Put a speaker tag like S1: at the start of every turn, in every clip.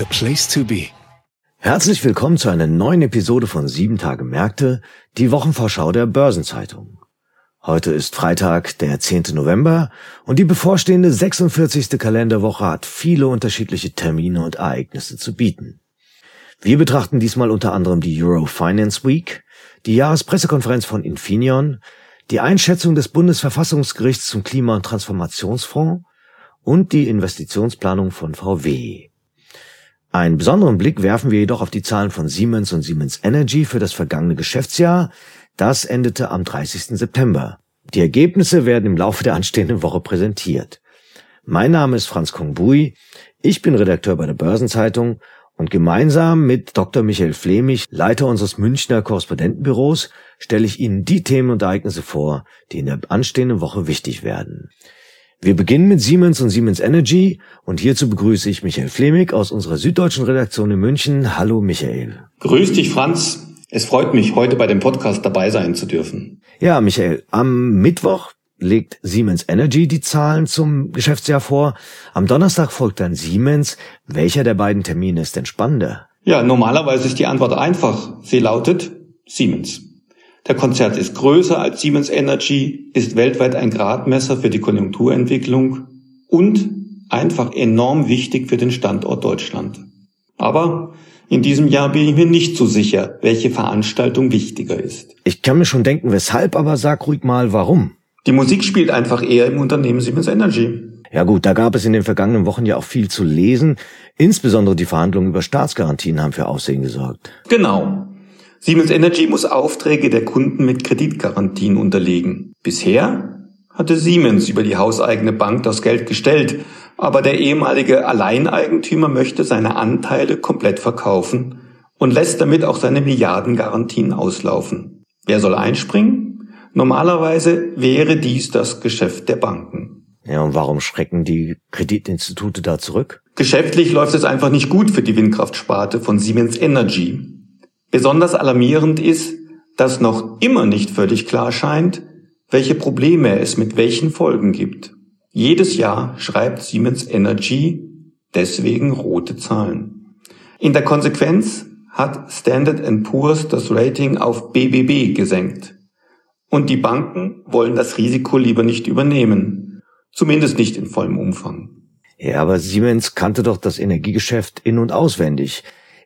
S1: The place to be.
S2: Herzlich willkommen zu einer neuen Episode von 7 Tage Märkte, die Wochenvorschau der Börsenzeitung. Heute ist Freitag, der 10. November und die bevorstehende 46. Kalenderwoche hat viele unterschiedliche Termine und Ereignisse zu bieten. Wir betrachten diesmal unter anderem die Euro Finance Week, die Jahrespressekonferenz von Infineon, die Einschätzung des Bundesverfassungsgerichts zum Klima- und Transformationsfonds und die Investitionsplanung von VW. Einen besonderen Blick werfen wir jedoch auf die Zahlen von Siemens und Siemens Energy für das vergangene Geschäftsjahr. Das endete am 30. September. Die Ergebnisse werden im Laufe der anstehenden Woche präsentiert. Mein Name ist Franz Kongbui. Ich bin Redakteur bei der Börsenzeitung und gemeinsam mit Dr. Michael Flemich, Leiter unseres Münchner Korrespondentenbüros, stelle ich Ihnen die Themen und Ereignisse vor, die in der anstehenden Woche wichtig werden. Wir beginnen mit Siemens und Siemens Energy und hierzu begrüße ich Michael Flemig aus unserer süddeutschen Redaktion in München. Hallo Michael.
S3: Grüß dich Franz. Es freut mich, heute bei dem Podcast dabei sein zu dürfen.
S2: Ja, Michael, am Mittwoch legt Siemens Energy die Zahlen zum Geschäftsjahr vor. Am Donnerstag folgt dann Siemens. Welcher der beiden Termine ist denn spannender?
S3: Ja, normalerweise ist die Antwort einfach. Sie lautet Siemens. Der Konzern ist größer als Siemens Energy, ist weltweit ein Gradmesser für die Konjunkturentwicklung und einfach enorm wichtig für den Standort Deutschland. Aber in diesem Jahr bin ich mir nicht so sicher, welche Veranstaltung wichtiger ist.
S2: Ich kann mir schon denken, weshalb, aber sag ruhig mal, warum.
S3: Die Musik spielt einfach eher im Unternehmen Siemens Energy.
S2: Ja gut, da gab es in den vergangenen Wochen ja auch viel zu lesen. Insbesondere die Verhandlungen über Staatsgarantien haben für Aufsehen gesorgt.
S3: Genau. Siemens Energy muss Aufträge der Kunden mit Kreditgarantien unterlegen. Bisher hatte Siemens über die hauseigene Bank das Geld gestellt, aber der ehemalige Alleineigentümer möchte seine Anteile komplett verkaufen und lässt damit auch seine Milliardengarantien auslaufen. Wer soll einspringen? Normalerweise wäre dies das Geschäft der Banken.
S2: Ja, und warum schrecken die Kreditinstitute da zurück?
S3: Geschäftlich läuft es einfach nicht gut für die Windkraftsparte von Siemens Energy. Besonders alarmierend ist, dass noch immer nicht völlig klar scheint, welche Probleme es mit welchen Folgen gibt. Jedes Jahr schreibt Siemens Energy deswegen rote Zahlen. In der Konsequenz hat Standard Poor's das Rating auf BBB gesenkt. Und die Banken wollen das Risiko lieber nicht übernehmen. Zumindest nicht in vollem Umfang.
S2: Ja, aber Siemens kannte doch das Energiegeschäft in- und auswendig.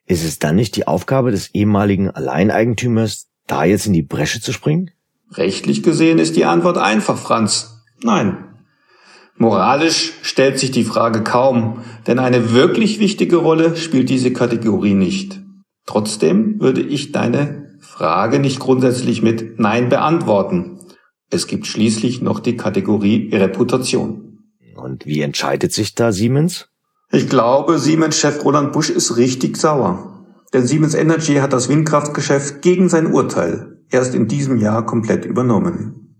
S2: Ist es dann nicht die Aufgabe des ehemaligen Alleineigentümers, da jetzt in die Bresche zu springen?
S3: Rechtlich gesehen ist die Antwort einfach, Franz. Nein. Moralisch stellt sich die Frage kaum, denn eine wirklich wichtige Rolle spielt diese Kategorie nicht. Trotzdem würde ich deine Frage nicht grundsätzlich mit Nein beantworten. Es gibt schließlich noch die Kategorie Reputation.
S2: Und wie entscheidet sich da Siemens?
S3: Ich glaube, Siemens-Chef Roland Busch ist richtig sauer. Denn Siemens Energy hat das Windkraftgeschäft gegen sein Urteil erst in diesem Jahr komplett übernommen.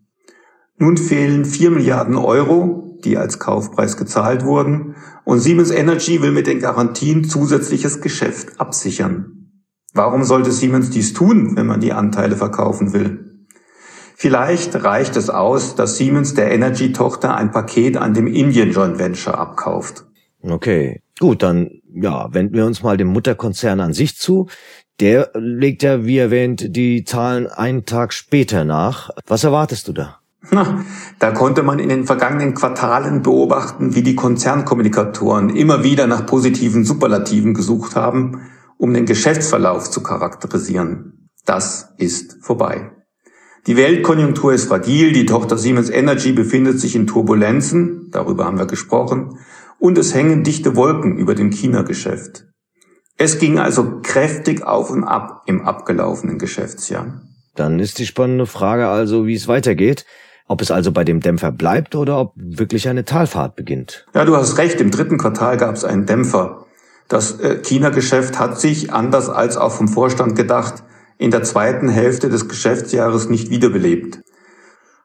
S3: Nun fehlen 4 Milliarden Euro, die als Kaufpreis gezahlt wurden, und Siemens Energy will mit den Garantien zusätzliches Geschäft absichern. Warum sollte Siemens dies tun, wenn man die Anteile verkaufen will? Vielleicht reicht es aus, dass Siemens der Energy-Tochter ein Paket an dem Indian Joint Venture abkauft.
S2: Okay, gut, dann ja, wenden wir uns mal dem Mutterkonzern an sich zu. Der legt ja, wie erwähnt, die Zahlen einen Tag später nach. Was erwartest du da?
S3: Na, da konnte man in den vergangenen Quartalen beobachten, wie die Konzernkommunikatoren immer wieder nach positiven Superlativen gesucht haben, um den Geschäftsverlauf zu charakterisieren. Das ist vorbei. Die Weltkonjunktur ist fragil, die Tochter Siemens Energy befindet sich in Turbulenzen, darüber haben wir gesprochen, und es hängen dichte Wolken über dem China-Geschäft. Es ging also kräftig auf und ab im abgelaufenen Geschäftsjahr.
S2: Dann ist die spannende Frage also, wie es weitergeht. Ob es also bei dem Dämpfer bleibt oder ob wirklich eine Talfahrt beginnt.
S3: Ja, du hast recht. Im dritten Quartal gab es einen Dämpfer. Das äh, China-Geschäft hat sich, anders als auch vom Vorstand gedacht, in der zweiten Hälfte des Geschäftsjahres nicht wiederbelebt.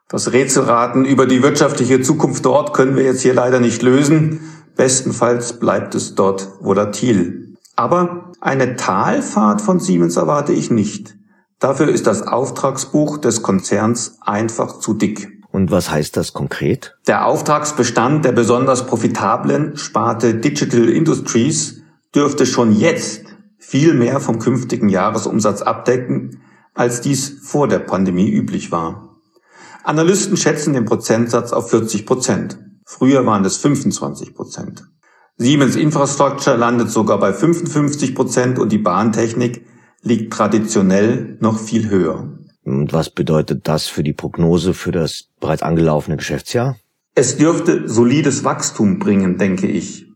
S3: Das Rätselraten über die wirtschaftliche Zukunft dort können wir jetzt hier leider nicht lösen. Bestenfalls bleibt es dort volatil. Aber eine Talfahrt von Siemens erwarte ich nicht. Dafür ist das Auftragsbuch des Konzerns einfach zu dick.
S2: Und was heißt das konkret?
S3: Der Auftragsbestand der besonders profitablen Sparte Digital Industries dürfte schon jetzt viel mehr vom künftigen Jahresumsatz abdecken, als dies vor der Pandemie üblich war. Analysten schätzen den Prozentsatz auf 40 Prozent. Früher waren es 25 Prozent. Siemens Infrastructure landet sogar bei 55 Prozent und die Bahntechnik liegt traditionell noch viel höher.
S2: Und was bedeutet das für die Prognose für das bereits angelaufene Geschäftsjahr?
S3: Es dürfte solides Wachstum bringen, denke ich.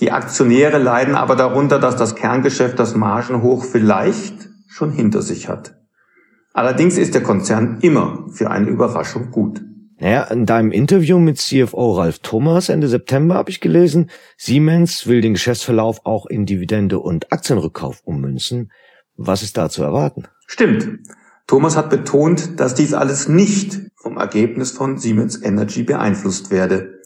S3: Die Aktionäre leiden aber darunter, dass das Kerngeschäft das Margenhoch vielleicht schon hinter sich hat. Allerdings ist der Konzern immer für eine Überraschung gut.
S2: Naja, in deinem Interview mit CFO Ralf Thomas Ende September habe ich gelesen, Siemens will den Geschäftsverlauf auch in Dividende und Aktienrückkauf ummünzen. Was ist da zu erwarten?
S3: Stimmt. Thomas hat betont, dass dies alles nicht vom Ergebnis von Siemens Energy beeinflusst werde.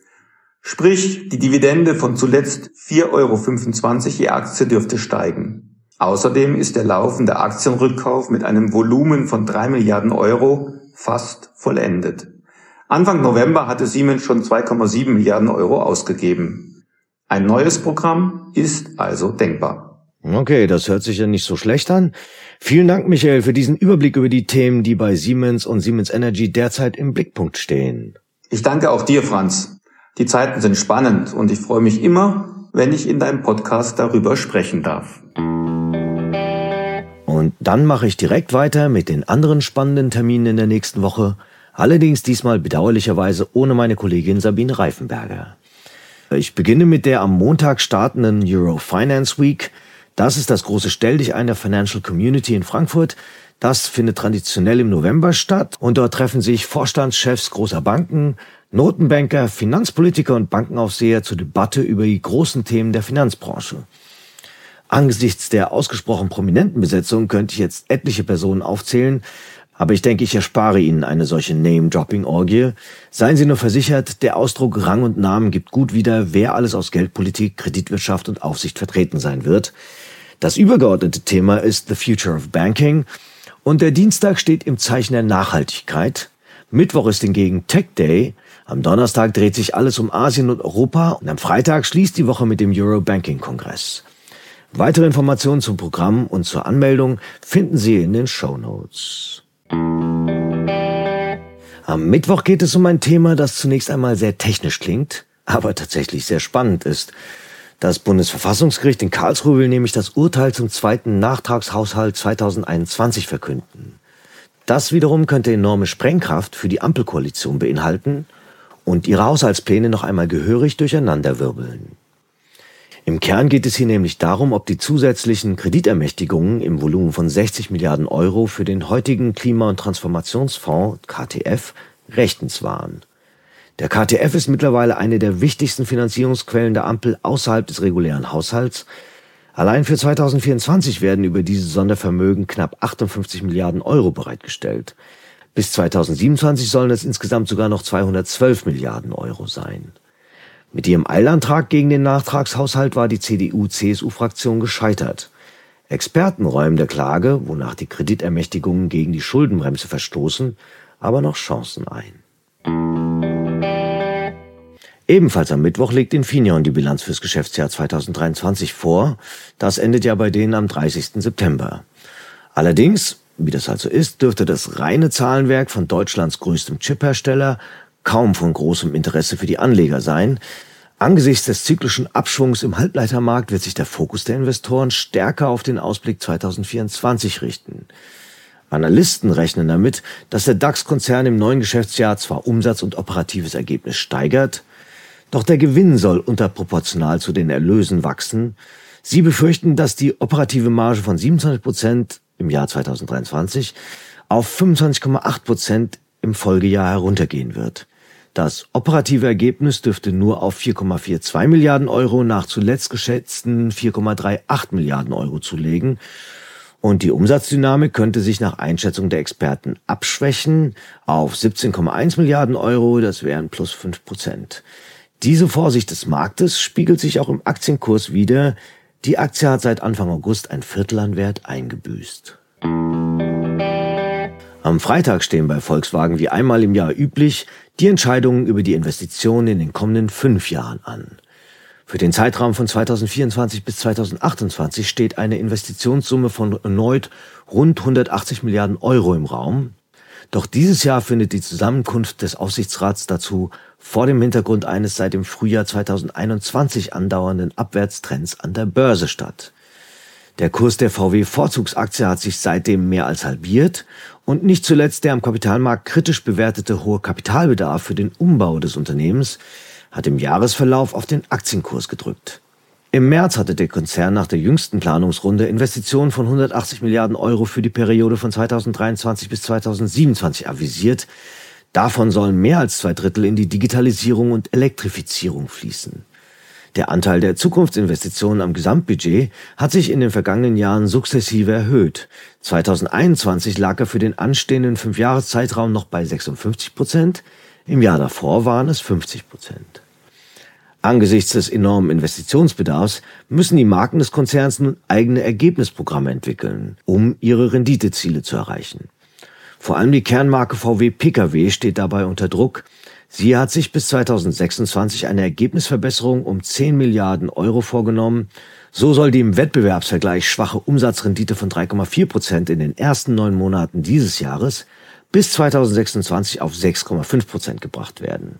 S3: Sprich, die Dividende von zuletzt 4,25 Euro je Aktie dürfte steigen. Außerdem ist der laufende Aktienrückkauf mit einem Volumen von drei Milliarden Euro fast vollendet. Anfang November hatte Siemens schon 2,7 Milliarden Euro ausgegeben. Ein neues Programm ist also denkbar.
S2: Okay, das hört sich ja nicht so schlecht an. Vielen Dank, Michael, für diesen Überblick über die Themen, die bei Siemens und Siemens Energy derzeit im Blickpunkt stehen.
S3: Ich danke auch dir, Franz. Die Zeiten sind spannend und ich freue mich immer, wenn ich in deinem Podcast darüber sprechen darf.
S2: Und dann mache ich direkt weiter mit den anderen spannenden Terminen in der nächsten Woche. Allerdings diesmal bedauerlicherweise ohne meine Kollegin Sabine Reifenberger. Ich beginne mit der am Montag startenden Euro Finance Week. Das ist das große Stelldichein der Financial Community in Frankfurt. Das findet traditionell im November statt und dort treffen sich Vorstandschefs großer Banken, Notenbanker, Finanzpolitiker und Bankenaufseher zur Debatte über die großen Themen der Finanzbranche. Angesichts der ausgesprochen prominenten Besetzung könnte ich jetzt etliche Personen aufzählen, aber ich denke, ich erspare Ihnen eine solche Name-Dropping-Orgie. Seien Sie nur versichert, der Ausdruck Rang und Namen gibt gut wieder, wer alles aus Geldpolitik, Kreditwirtschaft und Aufsicht vertreten sein wird. Das übergeordnete Thema ist The Future of Banking und der Dienstag steht im Zeichen der Nachhaltigkeit. Mittwoch ist hingegen Tech Day. Am Donnerstag dreht sich alles um Asien und Europa und am Freitag schließt die Woche mit dem Euro Banking Kongress. Weitere Informationen zum Programm und zur Anmeldung finden Sie in den Show Notes. Am Mittwoch geht es um ein Thema, das zunächst einmal sehr technisch klingt, aber tatsächlich sehr spannend ist. Das Bundesverfassungsgericht in Karlsruhe will nämlich das Urteil zum zweiten Nachtragshaushalt 2021 verkünden. Das wiederum könnte enorme Sprengkraft für die Ampelkoalition beinhalten und ihre Haushaltspläne noch einmal gehörig durcheinanderwirbeln. Im Kern geht es hier nämlich darum, ob die zusätzlichen Kreditermächtigungen im Volumen von 60 Milliarden Euro für den heutigen Klima- und Transformationsfonds KTF rechtens waren. Der KTF ist mittlerweile eine der wichtigsten Finanzierungsquellen der Ampel außerhalb des regulären Haushalts. Allein für 2024 werden über diese Sondervermögen knapp 58 Milliarden Euro bereitgestellt. Bis 2027 sollen es insgesamt sogar noch 212 Milliarden Euro sein. Mit ihrem Eilantrag gegen den Nachtragshaushalt war die CDU-CSU-Fraktion gescheitert. Experten räumen der Klage, wonach die Kreditermächtigungen gegen die Schuldenbremse verstoßen, aber noch Chancen ein. Ebenfalls am Mittwoch legt Infineon die Bilanz fürs Geschäftsjahr 2023 vor. Das endet ja bei denen am 30. September. Allerdings, wie das also ist, dürfte das reine Zahlenwerk von Deutschlands größtem Chiphersteller kaum von großem Interesse für die Anleger sein. Angesichts des zyklischen Abschwungs im Halbleitermarkt wird sich der Fokus der Investoren stärker auf den Ausblick 2024 richten. Analysten rechnen damit, dass der DAX-Konzern im neuen Geschäftsjahr zwar Umsatz und operatives Ergebnis steigert, doch der Gewinn soll unterproportional zu den Erlösen wachsen. Sie befürchten, dass die operative Marge von 27 Prozent im Jahr 2023 auf 25,8 Prozent im Folgejahr heruntergehen wird. Das operative Ergebnis dürfte nur auf 4,42 Milliarden Euro nach zuletzt geschätzten 4,38 Milliarden Euro zulegen. Und die Umsatzdynamik könnte sich nach Einschätzung der Experten abschwächen auf 17,1 Milliarden Euro, das wären plus 5 Prozent. Diese Vorsicht des Marktes spiegelt sich auch im Aktienkurs wider. Die Aktie hat seit Anfang August ein Viertel an Wert eingebüßt. Am Freitag stehen bei Volkswagen wie einmal im Jahr üblich die Entscheidungen über die Investitionen in den kommenden fünf Jahren an. Für den Zeitraum von 2024 bis 2028 steht eine Investitionssumme von erneut rund 180 Milliarden Euro im Raum. Doch dieses Jahr findet die Zusammenkunft des Aufsichtsrats dazu vor dem Hintergrund eines seit dem Frühjahr 2021 andauernden Abwärtstrends an der Börse statt. Der Kurs der VW-Vorzugsaktie hat sich seitdem mehr als halbiert und nicht zuletzt der am Kapitalmarkt kritisch bewertete hohe Kapitalbedarf für den Umbau des Unternehmens hat im Jahresverlauf auf den Aktienkurs gedrückt. Im März hatte der Konzern nach der jüngsten Planungsrunde Investitionen von 180 Milliarden Euro für die Periode von 2023 bis 2027 avisiert. Davon sollen mehr als zwei Drittel in die Digitalisierung und Elektrifizierung fließen. Der Anteil der Zukunftsinvestitionen am Gesamtbudget hat sich in den vergangenen Jahren sukzessive erhöht. 2021 lag er für den anstehenden Fünfjahreszeitraum noch bei 56 Prozent, im Jahr davor waren es 50 Prozent. Angesichts des enormen Investitionsbedarfs müssen die Marken des Konzerns nun eigene Ergebnisprogramme entwickeln, um ihre Renditeziele zu erreichen. Vor allem die Kernmarke VW Pkw steht dabei unter Druck, Sie hat sich bis 2026 eine Ergebnisverbesserung um 10 Milliarden Euro vorgenommen. So soll die im Wettbewerbsvergleich schwache Umsatzrendite von 3,4 Prozent in den ersten neun Monaten dieses Jahres bis 2026 auf 6,5 Prozent gebracht werden.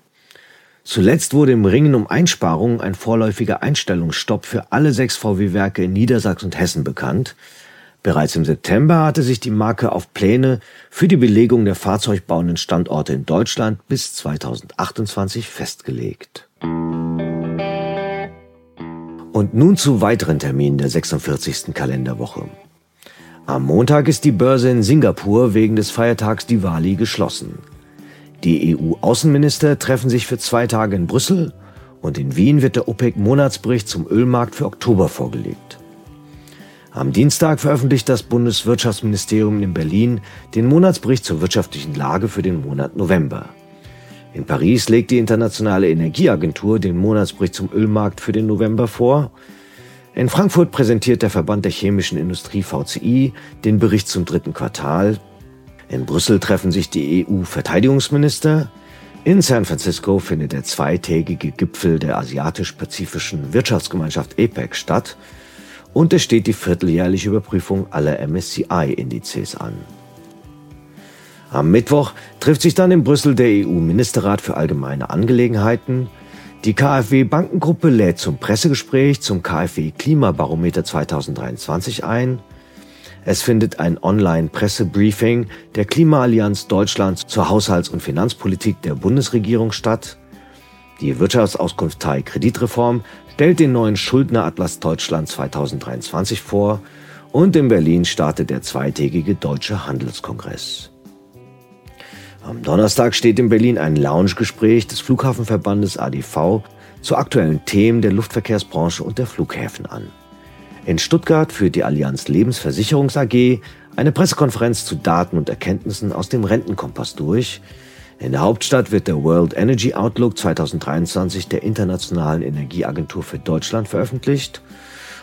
S2: Zuletzt wurde im Ringen um Einsparungen ein vorläufiger Einstellungsstopp für alle sechs VW-Werke in Niedersachsen und Hessen bekannt. Bereits im September hatte sich die Marke auf Pläne für die Belegung der fahrzeugbauenden Standorte in Deutschland bis 2028 festgelegt. Und nun zu weiteren Terminen der 46. Kalenderwoche. Am Montag ist die Börse in Singapur wegen des Feiertags Diwali geschlossen. Die EU-Außenminister treffen sich für zwei Tage in Brüssel und in Wien wird der OPEC-Monatsbericht zum Ölmarkt für Oktober vorgelegt. Am Dienstag veröffentlicht das Bundeswirtschaftsministerium in Berlin den Monatsbericht zur wirtschaftlichen Lage für den Monat November. In Paris legt die Internationale Energieagentur den Monatsbericht zum Ölmarkt für den November vor. In Frankfurt präsentiert der Verband der chemischen Industrie VCI den Bericht zum dritten Quartal. In Brüssel treffen sich die EU-Verteidigungsminister. In San Francisco findet der zweitägige Gipfel der Asiatisch-Pazifischen Wirtschaftsgemeinschaft APEC statt und es steht die vierteljährliche Überprüfung aller MSCI-Indizes an. Am Mittwoch trifft sich dann in Brüssel der EU-Ministerrat für allgemeine Angelegenheiten. Die KfW Bankengruppe lädt zum Pressegespräch zum KfW Klimabarometer 2023 ein. Es findet ein Online-Pressebriefing der Klimaallianz Deutschland zur Haushalts- und Finanzpolitik der Bundesregierung statt. Die Wirtschaftsauskunft Thai Kreditreform stellt den neuen Schuldneratlas Deutschland 2023 vor und in Berlin startet der zweitägige Deutsche Handelskongress. Am Donnerstag steht in Berlin ein Loungegespräch des Flughafenverbandes ADV zu aktuellen Themen der Luftverkehrsbranche und der Flughäfen an. In Stuttgart führt die Allianz Lebensversicherungs AG eine Pressekonferenz zu Daten und Erkenntnissen aus dem Rentenkompass durch, in der Hauptstadt wird der World Energy Outlook 2023 der Internationalen Energieagentur für Deutschland veröffentlicht.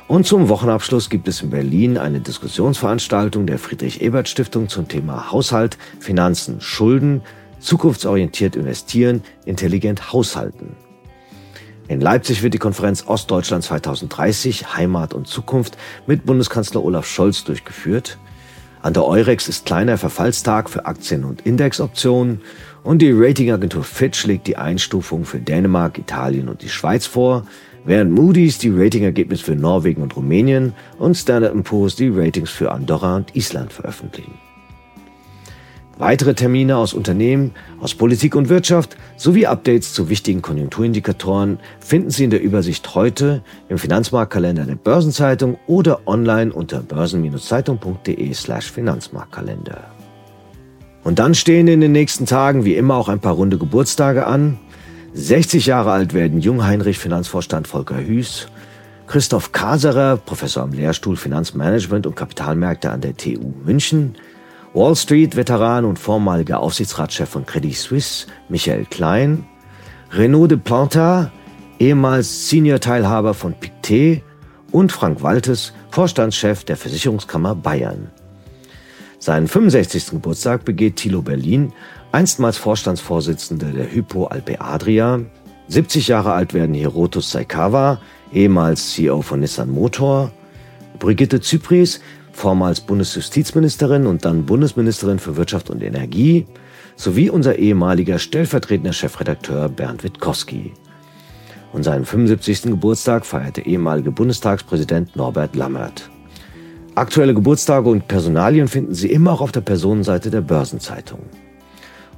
S2: Und zum Wochenabschluss gibt es in Berlin eine Diskussionsveranstaltung der Friedrich-Ebert-Stiftung zum Thema Haushalt, Finanzen, Schulden, zukunftsorientiert investieren, intelligent haushalten. In Leipzig wird die Konferenz Ostdeutschland 2030 Heimat und Zukunft mit Bundeskanzler Olaf Scholz durchgeführt. An der Eurex ist kleiner Verfallstag für Aktien und Indexoptionen und die Ratingagentur Fitch legt die Einstufung für Dänemark, Italien und die Schweiz vor, während Moody's die Ratingergebnisse für Norwegen und Rumänien und Standard Poor's die Ratings für Andorra und Island veröffentlichen. Weitere Termine aus Unternehmen, aus Politik und Wirtschaft sowie Updates zu wichtigen Konjunkturindikatoren finden Sie in der Übersicht heute im Finanzmarktkalender der Börsenzeitung oder online unter börsen-zeitung.de slash Finanzmarktkalender. Und dann stehen in den nächsten Tagen wie immer auch ein paar runde Geburtstage an. 60 Jahre alt werden Jung Heinrich Finanzvorstand Volker Hüß, Christoph Kaserer, Professor am Lehrstuhl Finanzmanagement und Kapitalmärkte an der TU München, Wall Street-Veteran und vormaliger Aufsichtsratschef von Credit Suisse Michael Klein, Renaud de Planta, ehemals Senior-Teilhaber von Pictet und Frank Waltes, Vorstandschef der Versicherungskammer Bayern. Seinen 65. Geburtstag begeht Thilo Berlin, einstmals Vorstandsvorsitzender der Hypo Alpe Adria. 70 Jahre alt werden Hirotus Saikawa, ehemals CEO von Nissan Motor. Brigitte Zypries, vormals Bundesjustizministerin und dann Bundesministerin für Wirtschaft und Energie, sowie unser ehemaliger stellvertretender Chefredakteur Bernd Witkowski. Und seinen 75. Geburtstag feiert der ehemalige Bundestagspräsident Norbert Lammert. Aktuelle Geburtstage und Personalien finden Sie immer auch auf der Personenseite der Börsenzeitung.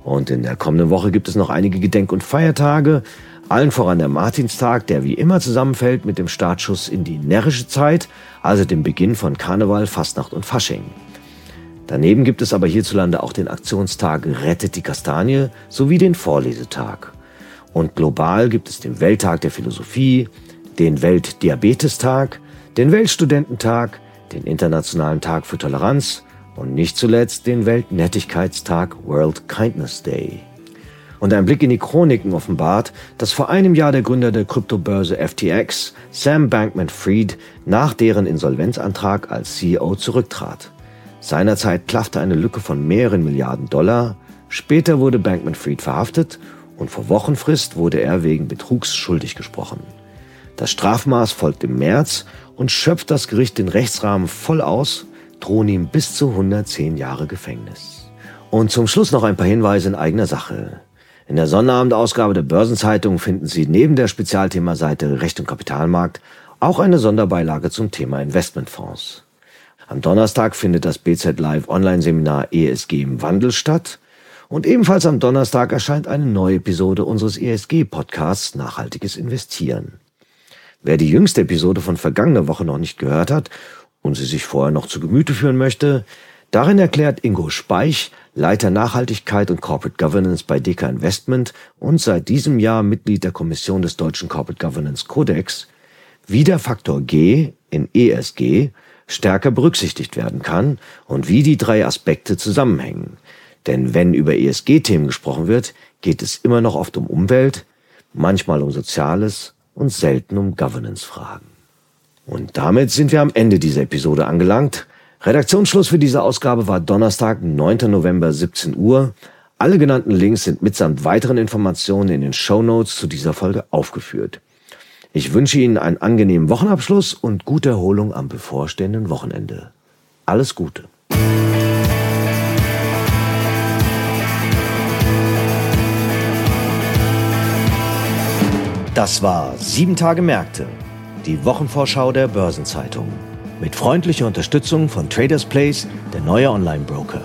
S2: Und in der kommenden Woche gibt es noch einige Gedenk- und Feiertage, allen voran der Martinstag, der wie immer zusammenfällt mit dem Startschuss in die närrische Zeit, also dem Beginn von Karneval, Fastnacht und Fasching. Daneben gibt es aber hierzulande auch den Aktionstag Rettet die Kastanie sowie den Vorlesetag. Und global gibt es den Welttag der Philosophie, den Weltdiabetestag, den Weltstudententag, den Internationalen Tag für Toleranz und nicht zuletzt den Weltnettigkeitstag World Kindness Day. Und ein Blick in die Chroniken offenbart, dass vor einem Jahr der Gründer der Kryptobörse FTX, Sam Bankman-Fried, nach deren Insolvenzantrag als CEO zurücktrat. Seinerzeit klaffte eine Lücke von mehreren Milliarden Dollar. Später wurde Bankman-Fried verhaftet und vor Wochenfrist wurde er wegen Betrugs schuldig gesprochen. Das Strafmaß folgt im März und schöpft das Gericht den Rechtsrahmen voll aus, drohen ihm bis zu 110 Jahre Gefängnis. Und zum Schluss noch ein paar Hinweise in eigener Sache. In der Sonnterabendausgabe der Börsenzeitung finden Sie neben der Spezialthemaseite Recht und Kapitalmarkt auch eine Sonderbeilage zum Thema Investmentfonds. Am Donnerstag findet das BZ Live Online-Seminar ESG im Wandel statt und ebenfalls am Donnerstag erscheint eine neue Episode unseres ESG-Podcasts Nachhaltiges Investieren. Wer die jüngste Episode von vergangener Woche noch nicht gehört hat und sie sich vorher noch zu Gemüte führen möchte, darin erklärt Ingo Speich, Leiter Nachhaltigkeit und Corporate Governance bei DK Investment und seit diesem Jahr Mitglied der Kommission des Deutschen Corporate Governance Codex, wie der Faktor G in ESG stärker berücksichtigt werden kann und wie die drei Aspekte zusammenhängen. Denn wenn über ESG-Themen gesprochen wird, geht es immer noch oft um Umwelt, manchmal um Soziales und selten um Governance-Fragen. Und damit sind wir am Ende dieser Episode angelangt. Redaktionsschluss für diese Ausgabe war Donnerstag, 9. November, 17 Uhr. Alle genannten Links sind mitsamt weiteren Informationen in den Show Notes zu dieser Folge aufgeführt. Ich wünsche Ihnen einen angenehmen Wochenabschluss und gute Erholung am bevorstehenden Wochenende. Alles Gute. Das war Sieben Tage Märkte, die Wochenvorschau der Börsenzeitung. Mit freundlicher Unterstützung von Traders Place, der neue Online-Broker.